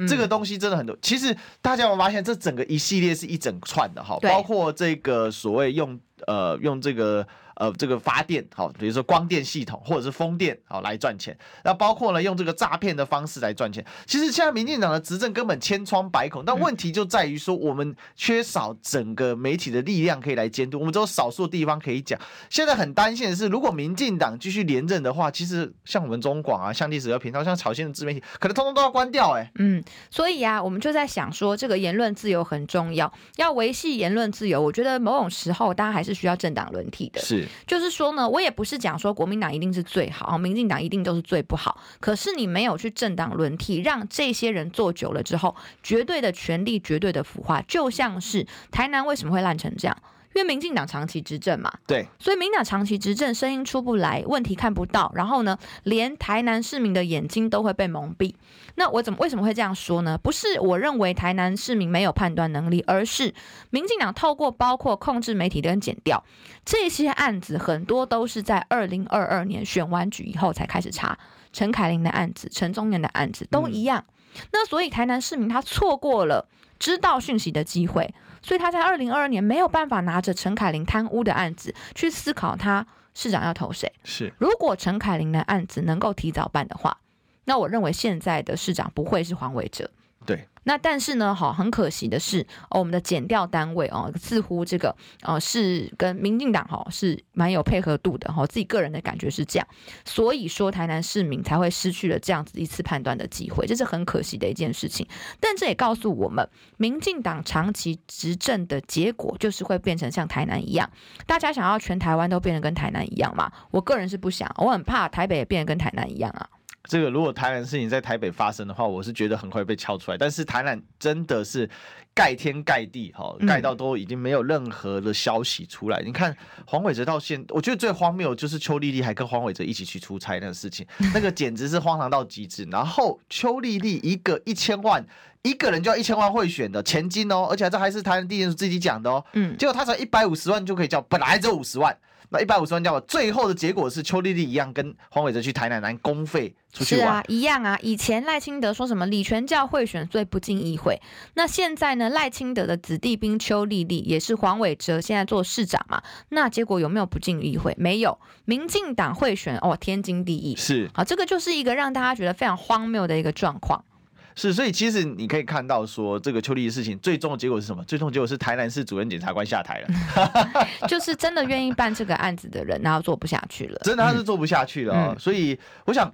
S1: 这个东西真的很毒。其实大家有没有发现，这整个一系列是一整串的哈，包括这个所谓用呃用这个。呃，这个发电好，比如说光电系统或者是风电好来赚钱，那包括呢用这个诈骗的方式来赚钱。其实现在民进党的执政根本千疮百孔，但问题就在于说我们缺少整个媒体的力量可以来监督，我们只有少数地方可以讲。现在很担心的是，如果民进党继续连任的话，其实像我们中广啊，像历史和频道，像朝鲜的自媒体，可能通通都要关掉哎、欸。
S2: 嗯，所以啊，我们就在想说，这个言论自由很重要，要维系言论自由，我觉得某种时候大家还是需要政党轮替的。
S1: 是。
S2: 就是说呢，我也不是讲说国民党一定是最好，民进党一定都是最不好。可是你没有去政党轮替，让这些人做久了之后，绝对的权力，绝对的腐化，就像是台南为什么会烂成这样？因为民进党长期执政嘛，
S1: 对，
S2: 所以民进党长期执政，声音出不来，问题看不到，然后呢，连台南市民的眼睛都会被蒙蔽。那我怎么为什么会这样说呢？不是我认为台南市民没有判断能力，而是民进党透过包括控制媒体跟剪掉这些案子，很多都是在二零二二年选完举以后才开始查。陈凯琳的案子、陈宗年的案子都一样。嗯、那所以台南市民他错过了知道讯息的机会。所以他在二零二二年没有办法拿着陈凯琳贪污的案子去思考他市长要投谁。
S1: 是，如
S2: 果陈凯琳的案子能够提早办的话，那我认为现在的市长不会是黄伟哲。
S1: 对。
S2: 那但是呢，好，很可惜的是，哦，我们的检调单位哦，似乎这个呃是跟民进党哈是蛮有配合度的哈，自己个人的感觉是这样，所以说台南市民才会失去了这样子一次判断的机会，这是很可惜的一件事情。但这也告诉我们，民进党长期执政的结果就是会变成像台南一样，大家想要全台湾都变得跟台南一样嘛？我个人是不想，我很怕台北也变得跟台南一样啊。
S1: 这个如果台南事情在台北发生的话，我是觉得很快被敲出来。但是台南真的是盖天盖地，哈，盖到都已经没有任何的消息出来。嗯、你看黄伟哲到现，我觉得最荒谬就是邱丽丽还跟黄伟哲一起去出差那个事情，那个简直是荒唐到极致。然后邱丽丽一个 一千万，一个人就要一千万贿选的钱金哦，而且这还是台湾地检署自己讲的哦。嗯，结果他才一百五十万就可以叫，本来只有五十万。那一百五十万加码，最后的结果是邱丽丽一样跟黄伟哲去台南南公费出去玩。
S2: 是啊，一样啊。以前赖清德说什么李全教贿选罪不进议会，那现在呢？赖清德的子弟兵邱丽丽也是黄伟哲现在做市长嘛？那结果有没有不进议会？没有。民进党贿选哦，天经地义。
S1: 是。
S2: 好，这个就是一个让大家觉得非常荒谬的一个状况。
S1: 是，所以其实你可以看到，说这个邱莉莉的事情，最终的结果是什么？最终结果是台南市主任检察官下台了，
S2: 就是真的愿意办这个案子的人，然后做不下去了。
S1: 真的他是做不下去了，哦，嗯，所以我想。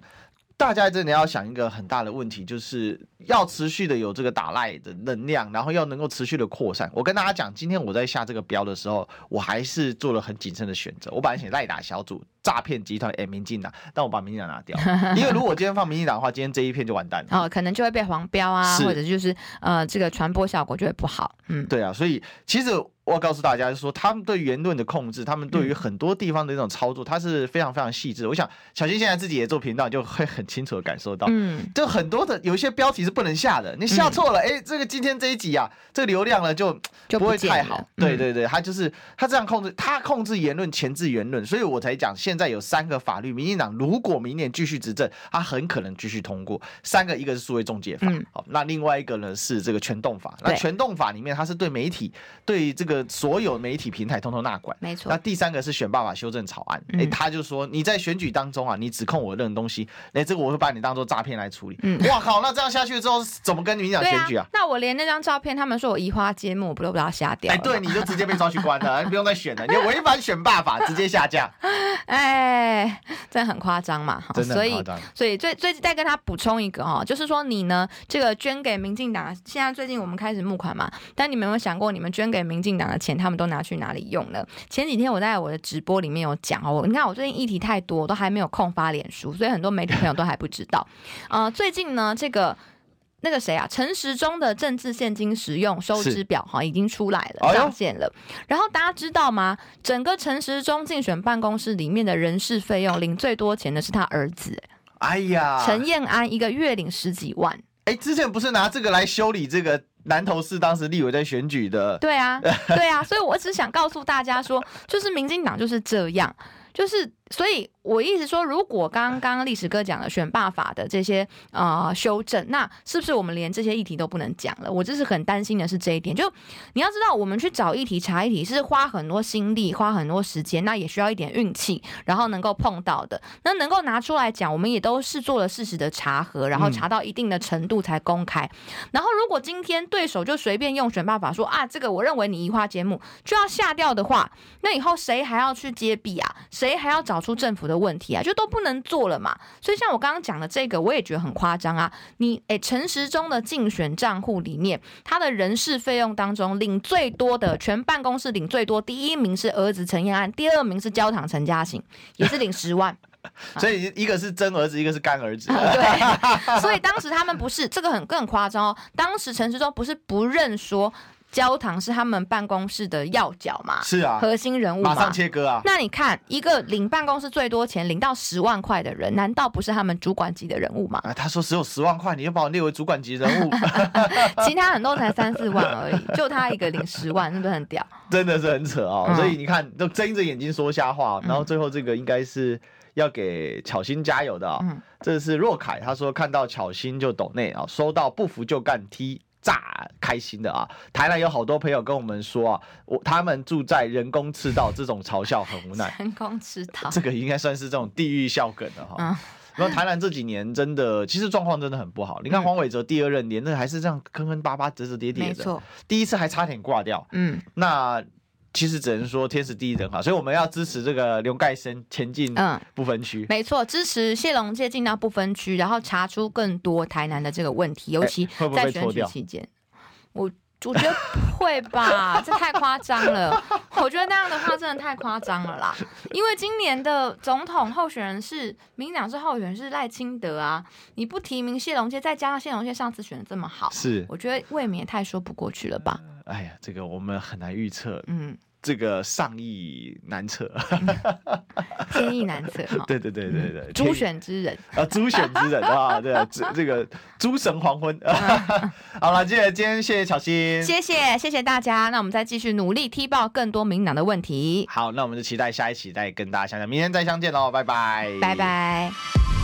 S1: 大家真的要想一个很大的问题，就是要持续的有这个打赖的能量，然后要能够持续的扩散。我跟大家讲，今天我在下这个标的时候，我还是做了很谨慎的选择。我本来写赖打小组诈骗集团，哎，民进党，但我把民进党拿掉，因为如果今天放民进党的话，今天这一片就完蛋了。
S2: 哦，可能就会被黄标啊，或者就是呃，这个传播效果就会不好。嗯，
S1: 对啊，所以其实。我要告诉大家，就是说他们对言论的控制，他们对于很多地方的这种操作，它是非常非常细致。我想小新现在自己也做频道，就会很清楚的感受到，嗯，就很多的有一些标题是不能下的，你下错了，哎、嗯欸，这个今天这一集啊，这个流量呢就就不会太好。对对对，他就是他这样控制，他控制言论，前置言论，所以我才讲现在有三个法律，民进党如果明年继续执政，他很可能继续通过。三个，一个是数位中介法，嗯，好，那另外一个呢是这个全动法，那全动法里面它是对媒体对这个所有媒媒体平台通通纳管，
S2: 没错。
S1: 那第三个是选罢法修正草案，哎、嗯。欸，他就说你在选举当中啊，你指控我的任何东西，哎、欸，这个我会把你当做诈骗来处理。嗯，哇靠，那这样下去之后怎么跟民进党选举啊，啊？
S2: 那我连那张照片，他们说我移花接木，不都不要下掉？哎、
S1: 欸，对，你就直接被抓去关了，你不用再选了，你违反选罢法，直接下架。
S2: 哎、欸，这很夸张嘛，
S1: 真的夸
S2: 张。所以，所以最最再跟他补充一个哈，就是说你呢，这个捐给民进党，现在最近我们开始募款嘛，但你们有没有想过，你们捐给民进党的钱，他们都拿去哪里用了？前几天我在我的直播里面有讲哦，你看我最近议题太多，我都还没有空发脸书，所以很多媒体朋友都还不知道。呃，最近呢，这个那个谁啊，陈时中的政治现金使用收支表哈已经出来了，上线了。然后大家知道吗？整个陈时中竞选办公室里面的人事费用领最多钱的是他儿子，
S1: 哎呀，
S2: 陈彦安一个月领十几万。
S1: 哎，之前不是拿这个来修理这个？南投市当时立委在选举的，
S2: 对啊，对啊，所以我只想告诉大家说，就是民进党就是这样，就是。所以，我意思说，如果刚刚历史哥讲的选罢法的这些呃修正，那是不是我们连这些议题都不能讲了？我就是很担心的是这一点。就你要知道，我们去找议题、查议题是花很多心力、花很多时间，那也需要一点运气，然后能够碰到的，那能够拿出来讲，我们也都是做了事实的查核，然后查到一定的程度才公开。然后，如果今天对手就随便用选罢法说啊，这个我认为你移花接木就要下掉的话，那以后谁还要去接弊啊？谁还要找？找出政府的问题啊，就都不能做了嘛。所以像我刚刚讲的这个，我也觉得很夸张啊。你诶，陈时中的竞选账户里面，他的人事费用当中领最多的，全办公室领最多，第一名是儿子陈彦安，第二名是焦糖陈嘉行，也是领十万。
S1: 所以一个是真儿子，一个是干儿子。
S2: 对，所以当时他们不是这个很更夸张哦。当时陈时中不是不认说。焦糖是他们办公室的要角嘛？
S1: 是啊，
S2: 核心人物嘛，
S1: 马上切割啊！
S2: 那你看，一个领办公室最多钱，领到十万块的人，难道不是他们主管级的人物吗？
S1: 啊，他说只有十万块，你就把我列为主管级人物？
S2: 其他很多才三四万而已，就他一个领十万，是不是很屌？
S1: 真的是很扯啊、哦！嗯、所以你看，都睁着眼睛说瞎话，然后最后这个应该是要给巧心加油的啊、哦！嗯、这是若凯，他说看到巧心就抖内啊，收到不服就干踢。炸开心的啊！台南有好多朋友跟我们说啊，我他们住在人工赤道，这种嘲笑很无奈。
S2: 人工赤道，
S1: 这个应该算是这种地域笑梗了哈。
S2: 嗯
S1: 然后台南这几年真的，其实状况真的很不好。你看黄伟哲第二任连任还是这样坑坑巴巴、折折叠叠的，
S2: 没错。
S1: 第一次还差点挂掉。
S2: 嗯，
S1: 那其实只能说天时地利人好，所以我们要支持这个刘盖生前进不分区。
S2: 嗯、没错，支持谢龙介进到不分区，然后查出更多台南的这个问题，尤其在选举期间，我。我觉得会吧，这太夸张了。我觉得那样的话真的太夸张了啦。因为今年的总统候选人是民进党是候选人是赖清德啊，你不提名谢龙介，再加上谢龙介上次选的这么好，
S1: 是我
S2: 觉得未免也太说不过去了吧？
S1: 哎呀，这个我们很难预测。
S2: 嗯。
S1: 这个上意难测，
S2: 天意难测。
S1: 对对对对对，
S2: 诸选之人
S1: 啊，诸选之人啊，对，这这个诸神黄昏。好了，今天今天谢谢巧芯，
S2: 谢谢谢谢大家。那我们再继续努力踢爆更多民党的问题。
S1: 好，那我们就期待下一期再跟大家相见，明天再相见喽，拜拜，
S2: 拜拜。